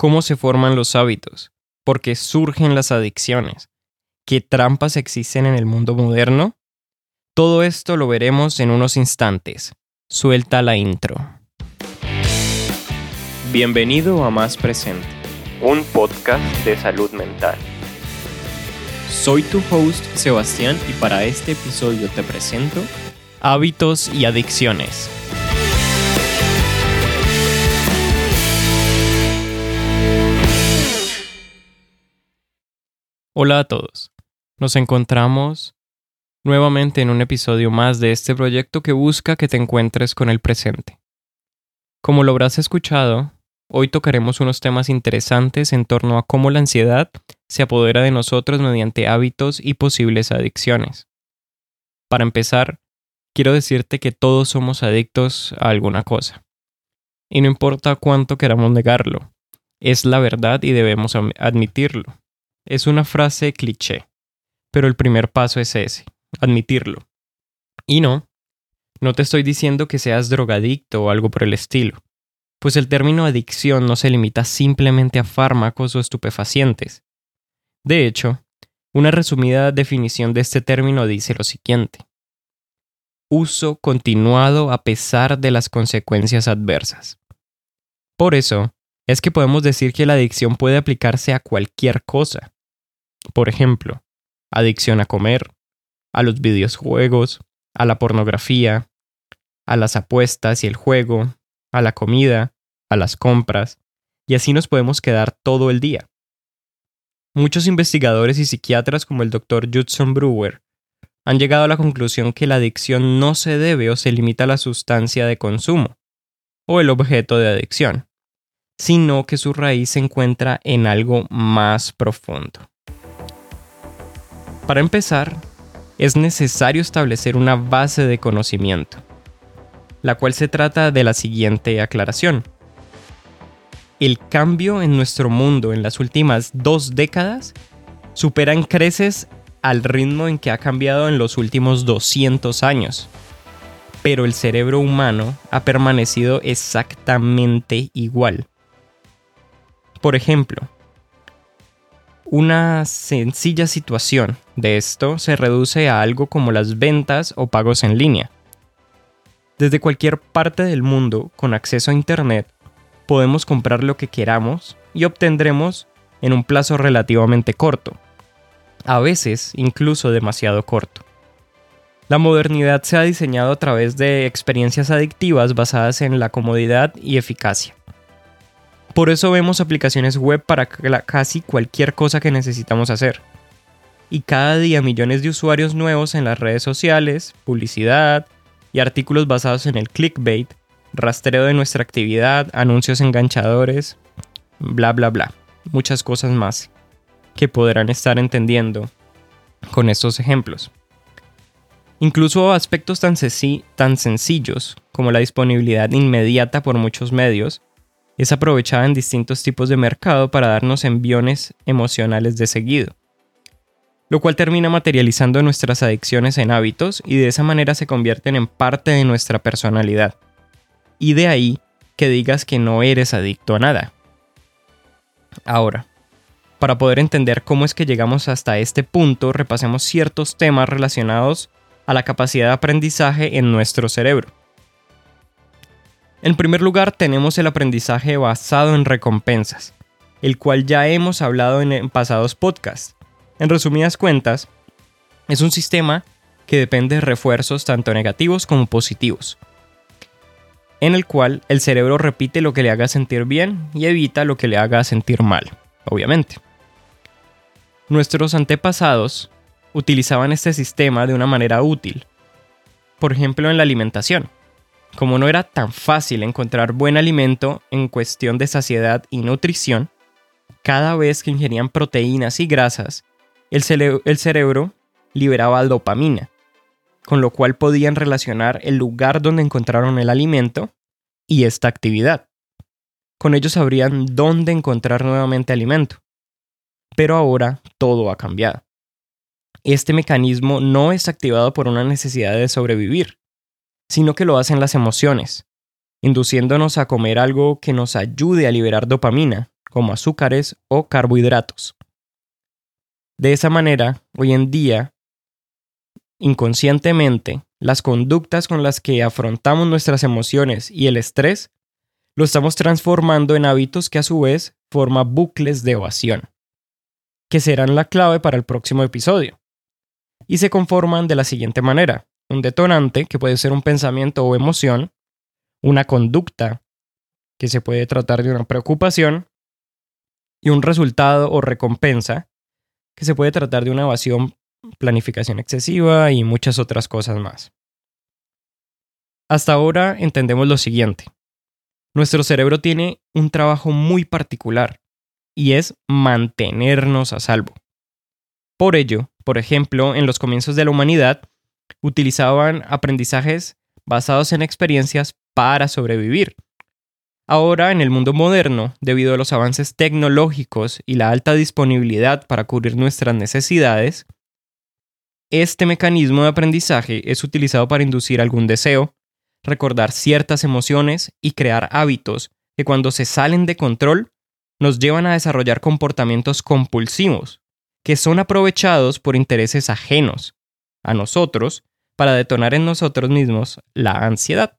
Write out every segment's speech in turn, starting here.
cómo se forman los hábitos, por qué surgen las adicciones, qué trampas existen en el mundo moderno. Todo esto lo veremos en unos instantes. Suelta la intro. Bienvenido a Más Presente, un podcast de salud mental. Soy tu host Sebastián y para este episodio te presento hábitos y adicciones. Hola a todos. Nos encontramos nuevamente en un episodio más de este proyecto que busca que te encuentres con el presente. Como lo habrás escuchado, hoy tocaremos unos temas interesantes en torno a cómo la ansiedad se apodera de nosotros mediante hábitos y posibles adicciones. Para empezar, quiero decirte que todos somos adictos a alguna cosa. Y no importa cuánto queramos negarlo, es la verdad y debemos admitirlo. Es una frase cliché, pero el primer paso es ese, admitirlo. Y no, no te estoy diciendo que seas drogadicto o algo por el estilo, pues el término adicción no se limita simplemente a fármacos o estupefacientes. De hecho, una resumida definición de este término dice lo siguiente. Uso continuado a pesar de las consecuencias adversas. Por eso, es que podemos decir que la adicción puede aplicarse a cualquier cosa. Por ejemplo, adicción a comer, a los videojuegos, a la pornografía, a las apuestas y el juego, a la comida, a las compras, y así nos podemos quedar todo el día. Muchos investigadores y psiquiatras como el Dr. Judson Brewer han llegado a la conclusión que la adicción no se debe o se limita a la sustancia de consumo o el objeto de adicción, sino que su raíz se encuentra en algo más profundo. Para empezar, es necesario establecer una base de conocimiento, la cual se trata de la siguiente aclaración. El cambio en nuestro mundo en las últimas dos décadas supera en creces al ritmo en que ha cambiado en los últimos 200 años. Pero el cerebro humano ha permanecido exactamente igual. Por ejemplo, una sencilla situación de esto se reduce a algo como las ventas o pagos en línea. Desde cualquier parte del mundo con acceso a Internet, podemos comprar lo que queramos y obtendremos en un plazo relativamente corto, a veces incluso demasiado corto. La modernidad se ha diseñado a través de experiencias adictivas basadas en la comodidad y eficacia. Por eso vemos aplicaciones web para casi cualquier cosa que necesitamos hacer. Y cada día millones de usuarios nuevos en las redes sociales, publicidad y artículos basados en el clickbait, rastreo de nuestra actividad, anuncios enganchadores, bla bla bla. Muchas cosas más que podrán estar entendiendo con estos ejemplos. Incluso aspectos tan, sencillos como la disponibilidad inmediata por muchos medios es aprovechada en distintos tipos de mercado para darnos enviones emocionales de seguido, lo cual termina materializando nuestras adicciones en hábitos y de esa manera se convierten en parte de nuestra personalidad. Y de ahí que digas que no eres adicto a nada. Ahora, para poder entender cómo es que llegamos hasta este punto, repasemos ciertos temas relacionados a la capacidad de aprendizaje en nuestro cerebro. En primer lugar tenemos el aprendizaje basado en recompensas, el cual ya hemos hablado en pasados podcasts. En resumidas cuentas, es un sistema que depende de refuerzos tanto negativos como positivos, en el cual el cerebro repite lo que le haga sentir bien y evita lo que le haga sentir mal, obviamente. Nuestros antepasados utilizaban este sistema de una manera útil, por ejemplo en la alimentación como no era tan fácil encontrar buen alimento en cuestión de saciedad y nutrición, cada vez que ingerían proteínas y grasas, el, cerebro liberaba dopamina, con lo cual podían relacionar el lugar donde encontraron el alimento y esta actividad. Con ello sabrían dónde encontrar nuevamente alimento. Pero ahora todo ha cambiado. Este mecanismo no es activado por una necesidad de sobrevivir, sino que lo hacen las emociones, induciéndonos a comer algo que nos ayude a liberar dopamina, como azúcares o carbohidratos. De esa manera, hoy en día, inconscientemente, las conductas con las que afrontamos nuestras emociones y el estrés lo estamos transformando en hábitos que a su vez forman bucles de evasión, que serán la clave para el próximo episodio. Y se conforman de la siguiente manera. Un detonante, que puede ser un pensamiento o emoción, una conducta, que se puede tratar de una preocupación, y un resultado o recompensa, que se puede tratar de una evasión, planificación excesiva y muchas otras cosas más. Hasta ahora entendemos lo siguiente. Nuestro cerebro tiene un trabajo muy particular y es mantenernos a salvo. Por ello, por ejemplo, en los comienzos de la humanidad, utilizaban aprendizajes basados en experiencias para sobrevivir. Ahora, en el mundo moderno, debido a los avances tecnológicos y la alta disponibilidad para cubrir nuestras necesidades, este mecanismo de aprendizaje es utilizado para inducir algún deseo, recordar ciertas emociones y crear hábitos que cuando se salen de control nos llevan a desarrollar comportamientos compulsivos, que son aprovechados por intereses ajenos a nosotros para detonar en nosotros mismos la ansiedad.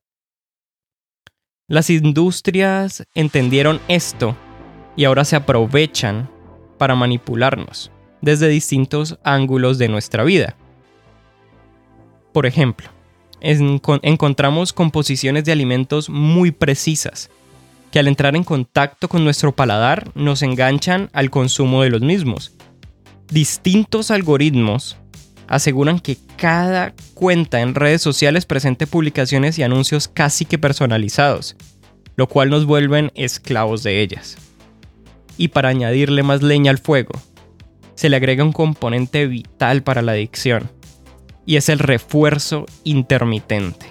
Las industrias entendieron esto y ahora se aprovechan para manipularnos desde distintos ángulos de nuestra vida. Por ejemplo, encontramos composiciones de alimentos muy precisas, que al entrar en contacto con nuestro paladar nos enganchan al consumo de los mismos. Distintos algoritmos aseguran que cada cuenta en redes sociales presente publicaciones y anuncios casi que personalizados, lo cual nos vuelven esclavos de ellas. Y para añadirle más leña al fuego, se le agrega un componente vital para la adicción, y es el refuerzo intermitente.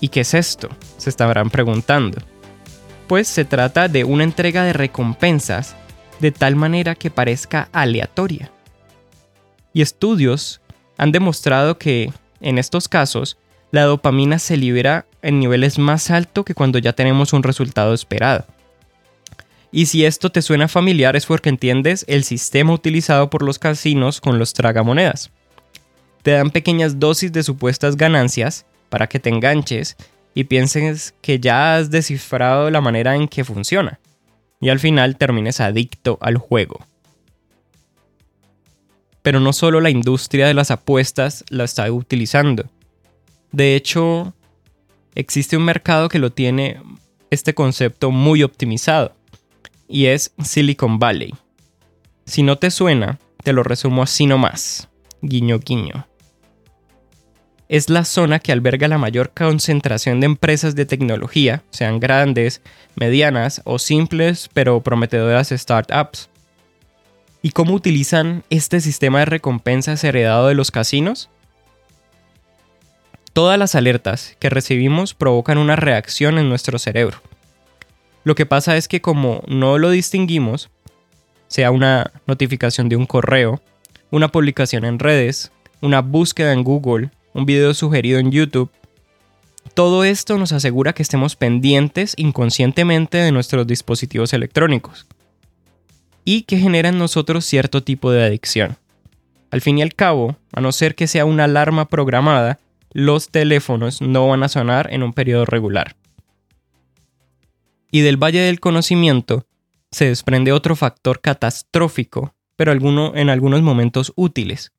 ¿Y qué es esto? Se estarán preguntando. Pues se trata de una entrega de recompensas de tal manera que parezca aleatoria. Y estudios han demostrado que, en estos casos, la dopamina se libera en niveles más altos que cuando ya tenemos un resultado esperado. Y si esto te suena familiar es porque entiendes el sistema utilizado por los casinos con los tragamonedas. Te dan pequeñas dosis de supuestas ganancias para que te enganches y pienses que ya has descifrado la manera en que funciona. Y al final termines adicto al juego. Pero no solo la industria de las apuestas la está utilizando. De hecho, existe un mercado que lo tiene este concepto muy optimizado. Y es Silicon Valley. Si no te suena, te lo resumo así nomás. Guiño guiño. Es la zona que alberga la mayor concentración de empresas de tecnología, sean grandes, medianas o simples pero prometedoras startups. ¿Y cómo utilizan este sistema de recompensas heredado de los casinos? Todas las alertas que recibimos provocan una reacción en nuestro cerebro. Lo que pasa es que como no lo distinguimos, sea una notificación de un correo, una publicación en redes, una búsqueda en Google, un video sugerido en YouTube, todo esto nos asegura que estemos pendientes inconscientemente de nuestros dispositivos electrónicos y que genera en nosotros cierto tipo de adicción. Al fin y al cabo, a no ser que sea una alarma programada, los teléfonos no van a sonar en un periodo regular. Y del Valle del Conocimiento se desprende otro factor catastrófico, pero en algunos momentos útiles,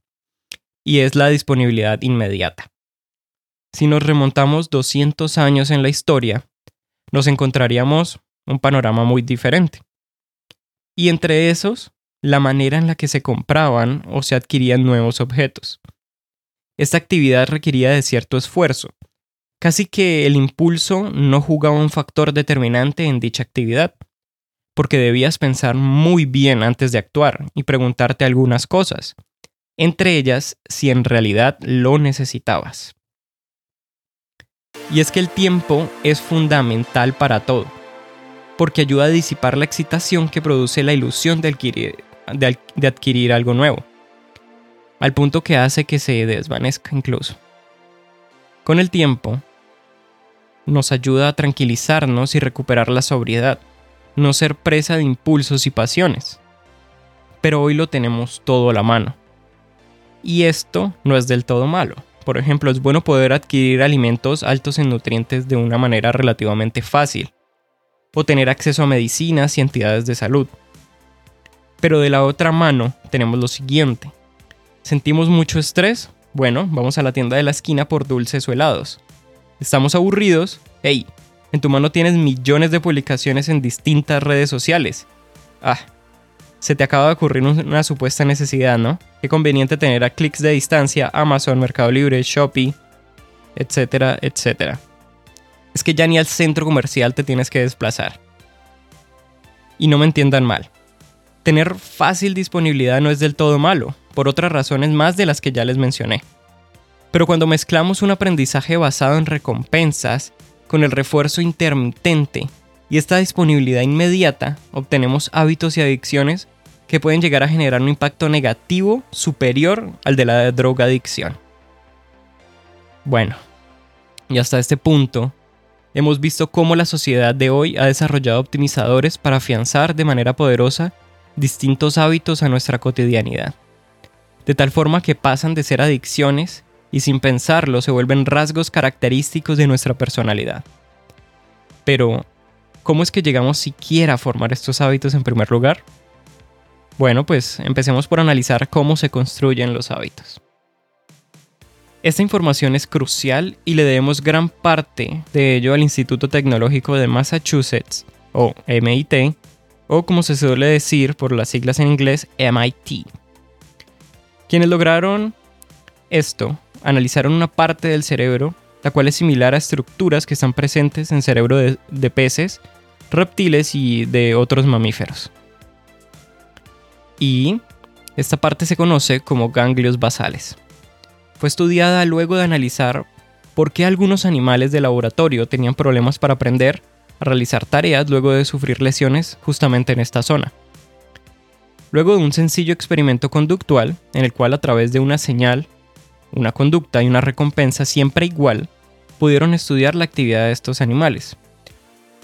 y es la disponibilidad inmediata. Si nos remontamos 200 años en la historia, nos encontraríamos un panorama muy diferente. Y entre esos, la manera en la que se compraban o se adquirían nuevos objetos. Esta actividad requería de cierto esfuerzo. Casi que el impulso no jugaba un factor determinante en dicha actividad, porque debías pensar muy bien antes de actuar y preguntarte algunas cosas, entre ellas si en realidad lo necesitabas. Y es que el tiempo es fundamental para todo porque ayuda a disipar la excitación que produce la ilusión de adquirir, algo nuevo, al punto que hace que se desvanezca incluso. Con el tiempo, nos ayuda a tranquilizarnos y recuperar la sobriedad, no ser presa de impulsos y pasiones. Pero hoy lo tenemos todo a la mano. Y esto no es del todo malo. Por ejemplo, es bueno poder adquirir alimentos altos en nutrientes de una manera relativamente fácil, o tener acceso a medicinas y entidades de salud. Pero de la otra mano tenemos lo siguiente. ¿Sentimos mucho estrés? Bueno, vamos a la tienda de la esquina por dulces o helados. ¿Estamos aburridos? Hey, en tu mano tienes millones de publicaciones en distintas redes sociales. Ah, se te acaba de ocurrir una supuesta necesidad, ¿no? Qué conveniente tener a clics de distancia Amazon, Mercado Libre, Shopee, etcétera, etcétera. Es que ya ni al centro comercial te tienes que desplazar. Y no me entiendan mal. Tener fácil disponibilidad no es del todo malo, por otras razones más de las que ya les mencioné. Pero cuando mezclamos un aprendizaje basado en recompensas con el refuerzo intermitente y esta disponibilidad inmediata, obtenemos hábitos y adicciones que pueden llegar a generar un impacto negativo superior al de la drogadicción. Bueno, y hasta este punto, hemos visto cómo la sociedad de hoy ha desarrollado optimizadores para afianzar de manera poderosa distintos hábitos a nuestra cotidianidad, de tal forma que pasan de ser adicciones y sin pensarlo se vuelven rasgos característicos de nuestra personalidad. Pero, ¿cómo es que llegamos siquiera a formar estos hábitos en primer lugar? Bueno, pues empecemos por analizar cómo se construyen los hábitos. Esta información es crucial y le debemos gran parte de ello al Instituto Tecnológico de Massachusetts, o MIT, o como se suele decir por las siglas en inglés, MIT. Quienes lograron esto analizaron una parte del cerebro, la cual es similar a estructuras que están presentes en cerebro de, peces, reptiles y de otros mamíferos. Y esta parte se conoce como ganglios basales. Fue estudiada luego de analizar por qué algunos animales de laboratorio tenían problemas para aprender a realizar tareas luego de sufrir lesiones justamente en esta zona. Luego de un sencillo experimento conductual, en el cual a través de una señal una conducta y una recompensa siempre igual, pudieron estudiar la actividad de estos animales.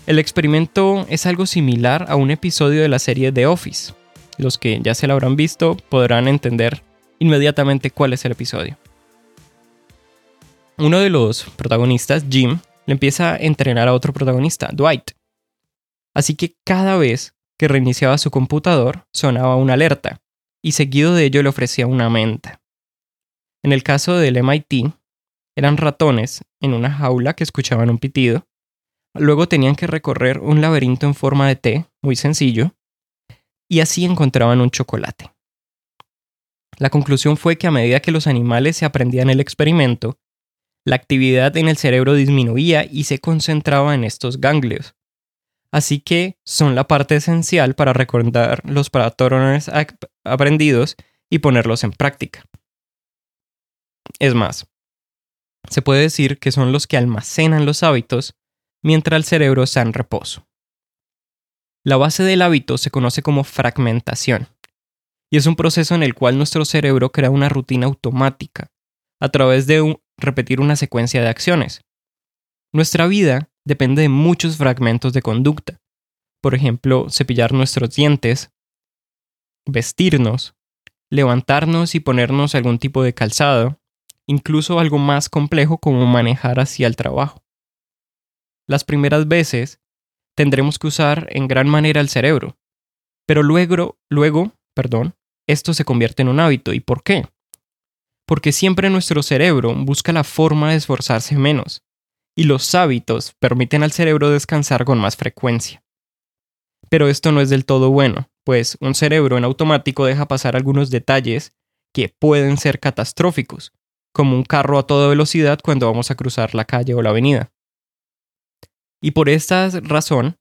El experimento es algo similar a un episodio de la serie The Office. Los que ya se lo habrán visto podrán entender inmediatamente cuál es el episodio. Uno de los protagonistas, Jim, le empieza a entrenar a otro protagonista, Dwight. Así que cada vez que reiniciaba su computador sonaba una alerta, y seguido de ello le ofrecía una menta. En el caso del MIT, eran ratones en una jaula que escuchaban un pitido. Luego tenían que recorrer un laberinto en forma de T, muy sencillo, y así encontraban un chocolate. La conclusión fue que a medida que los animales se aprendían el experimento, la actividad en el cerebro disminuía y se concentraba en estos ganglios. Así que son la parte esencial para recordar los patrones aprendidos y ponerlos en práctica. Es más, se puede decir que son los que almacenan los hábitos mientras el cerebro está en reposo. La base del hábito se conoce como fragmentación, y es un proceso en el cual nuestro cerebro crea una rutina automática a través de repetir una secuencia de acciones. Nuestra vida depende de muchos fragmentos de conducta, por ejemplo, cepillar nuestros dientes, vestirnos, levantarnos y ponernos algún tipo de calzado, incluso algo más complejo como manejar hacia el trabajo. Las primeras veces tendremos que usar en gran manera el cerebro, pero luego, luego, perdón, esto se convierte en un hábito. ¿Y por qué? Porque siempre nuestro cerebro busca la forma de esforzarse menos, y los hábitos permiten al cerebro descansar con más frecuencia. Pero esto no es del todo bueno, pues un cerebro en automático deja pasar algunos detalles que pueden ser catastróficos, como un carro a toda velocidad cuando vamos a cruzar la calle o la avenida. Y por esta razón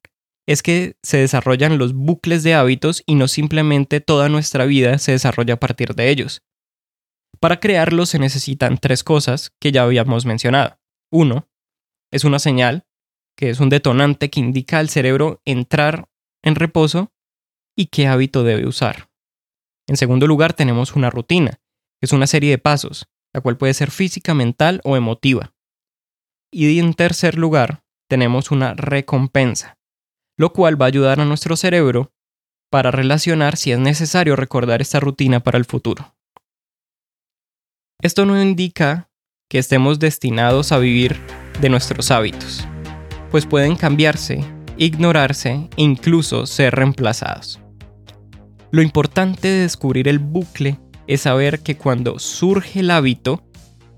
es que se desarrollan los bucles de hábitos y no simplemente toda nuestra vida se desarrolla a partir de ellos. Para crearlos se necesitan tres cosas que ya habíamos mencionado. Uno, es una señal, que es un detonante que indica al cerebro entrar en reposo y qué hábito debe usar. En segundo lugar, tenemos una rutina, que es una serie de pasos, la cual puede ser física, mental o emotiva. Y en tercer lugar, tenemos una recompensa, lo cual va a ayudar a nuestro cerebro para relacionar si es necesario recordar esta rutina para el futuro. Esto no indica que estemos destinados a vivir de nuestros hábitos, pues pueden cambiarse, ignorarse e incluso ser reemplazados. Lo importante de descubrir el bucle es saber que cuando surge el hábito,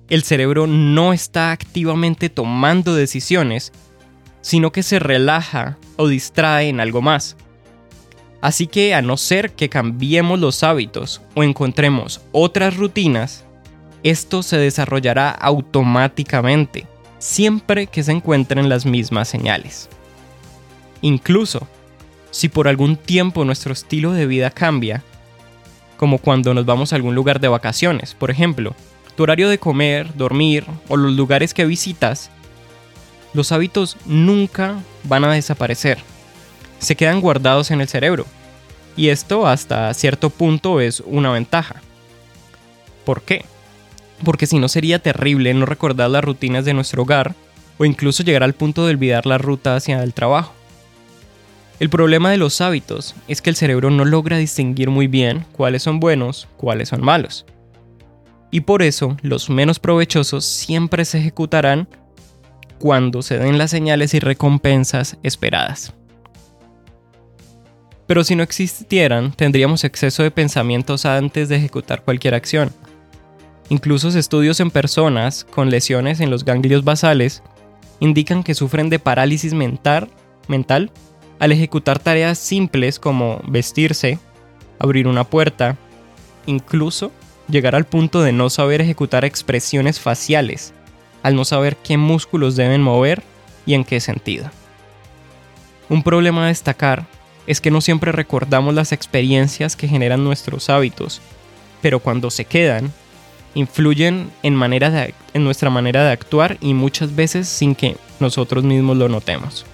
el cerebro no está activamente tomando decisiones, sino que se relaja o distrae en algo más. Así que a no ser que cambiemos los hábitos o encontremos otras rutinas, esto se desarrollará automáticamente, siempre que se encuentren las mismas señales. Incluso, si por algún tiempo nuestro estilo de vida cambia, como cuando nos vamos a algún lugar de vacaciones, por ejemplo, tu horario de comer, dormir o los lugares que visitas, los hábitos nunca van a desaparecer. Se quedan guardados en el cerebro. Y esto hasta cierto punto es una ventaja. ¿Por qué? Porque si no sería terrible no recordar las rutinas de nuestro hogar o incluso llegar al punto de olvidar la ruta hacia el trabajo. El problema de los hábitos es que el cerebro no logra distinguir muy bien cuáles son buenos, cuáles son malos. Y por eso los menos provechosos siempre se ejecutarán cuando se den las señales y recompensas esperadas. Pero si no existieran, tendríamos exceso de pensamientos antes de ejecutar cualquier acción. Incluso estudios en personas con lesiones en los ganglios basales indican que sufren de parálisis mental, mental al ejecutar tareas simples como vestirse, abrir una puerta, incluso llegar al punto de no saber ejecutar expresiones faciales, al no saber qué músculos deben mover y en qué sentido. Un problema a destacar es que no siempre recordamos las experiencias que generan nuestros hábitos, pero cuando se quedan, influyen en, en nuestra manera de actuar y muchas veces sin que nosotros mismos lo notemos.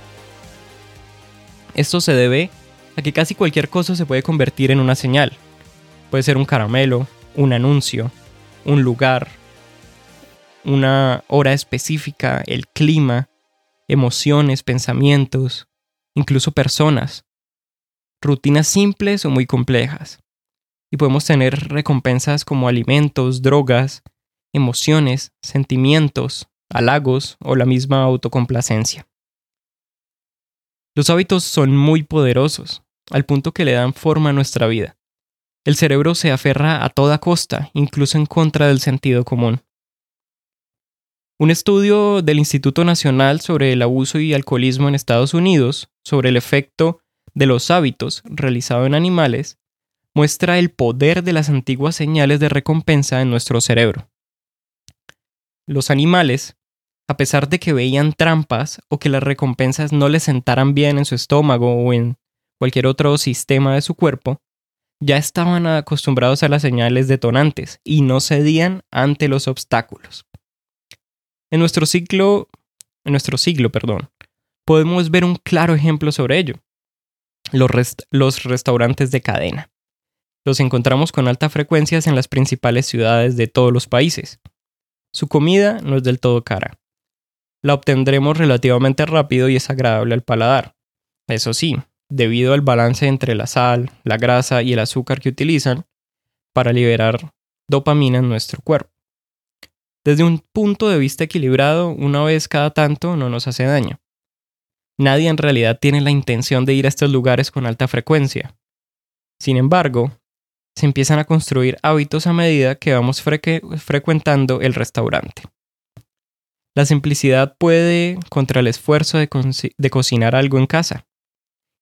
Esto se debe a que casi cualquier cosa se puede convertir en una señal. Puede ser un caramelo, un anuncio, un lugar, una hora específica, el clima, emociones, pensamientos, incluso personas, rutinas simples o muy complejas. Y podemos tener recompensas como alimentos, drogas, emociones, sentimientos, halagos o la misma autocomplacencia. Los hábitos son muy poderosos, al punto que le dan forma a nuestra vida. El cerebro se aferra a toda costa, incluso en contra del sentido común. Un estudio del Instituto Nacional sobre el Abuso y Alcoholismo en Estados Unidos sobre el efecto de los hábitos realizado en animales muestra el poder de las antiguas señales de recompensa en nuestro cerebro. Los animales a pesar de que veían trampas o que las recompensas no les sentaran bien en su estómago o en cualquier otro sistema de su cuerpo, ya estaban acostumbrados a las señales detonantes y no cedían ante los obstáculos. En nuestro ciclo, en nuestro siglo, perdón, podemos ver un claro ejemplo sobre ello. Los, los restaurantes de cadena. Los encontramos con alta frecuencia en las principales ciudades de todos los países. Su comida no es del todo cara la obtendremos relativamente rápido y es agradable al paladar. Eso sí, debido al balance entre la sal, la grasa y el azúcar que utilizan para liberar dopamina en nuestro cuerpo. Desde un punto de vista equilibrado, una vez cada tanto no nos hace daño. Nadie en realidad tiene la intención de ir a estos lugares con alta frecuencia. Sin embargo, se empiezan a construir hábitos a medida que vamos frecuentando el restaurante. La simplicidad puede contra el esfuerzo de, cocinar algo en casa,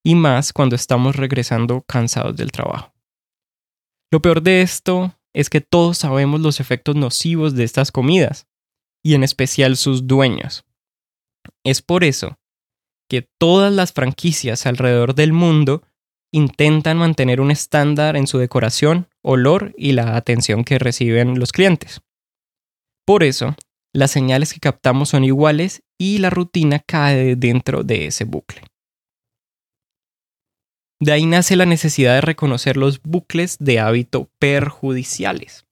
y más cuando estamos regresando cansados del trabajo. Lo peor de esto es que todos sabemos los efectos nocivos de estas comidas, y en especial sus dueños. Es por eso que todas las franquicias alrededor del mundo intentan mantener un estándar en su decoración, olor y la atención que reciben los clientes. Por eso, las señales que captamos son iguales y la rutina cae dentro de ese bucle. De ahí nace la necesidad de reconocer los bucles de hábito perjudiciales,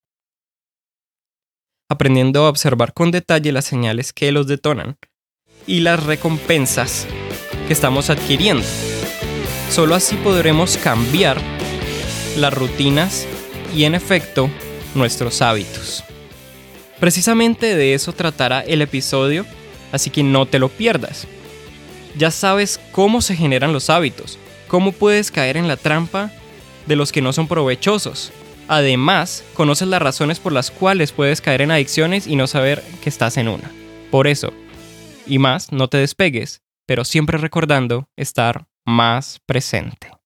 aprendiendo a observar con detalle las señales que los detonan y las recompensas que estamos adquiriendo Solo así podremos cambiar las rutinas y en efecto nuestros hábitos. Precisamente de eso tratará el episodio, así que no te lo pierdas. Ya sabes cómo se generan los hábitos, cómo puedes caer en la trampa de los que no son provechosos. Además, conoces las razones por las cuales puedes caer en adicciones y no saber que estás en una. Por eso, y más, no te despegues, pero siempre recordando estar más presente.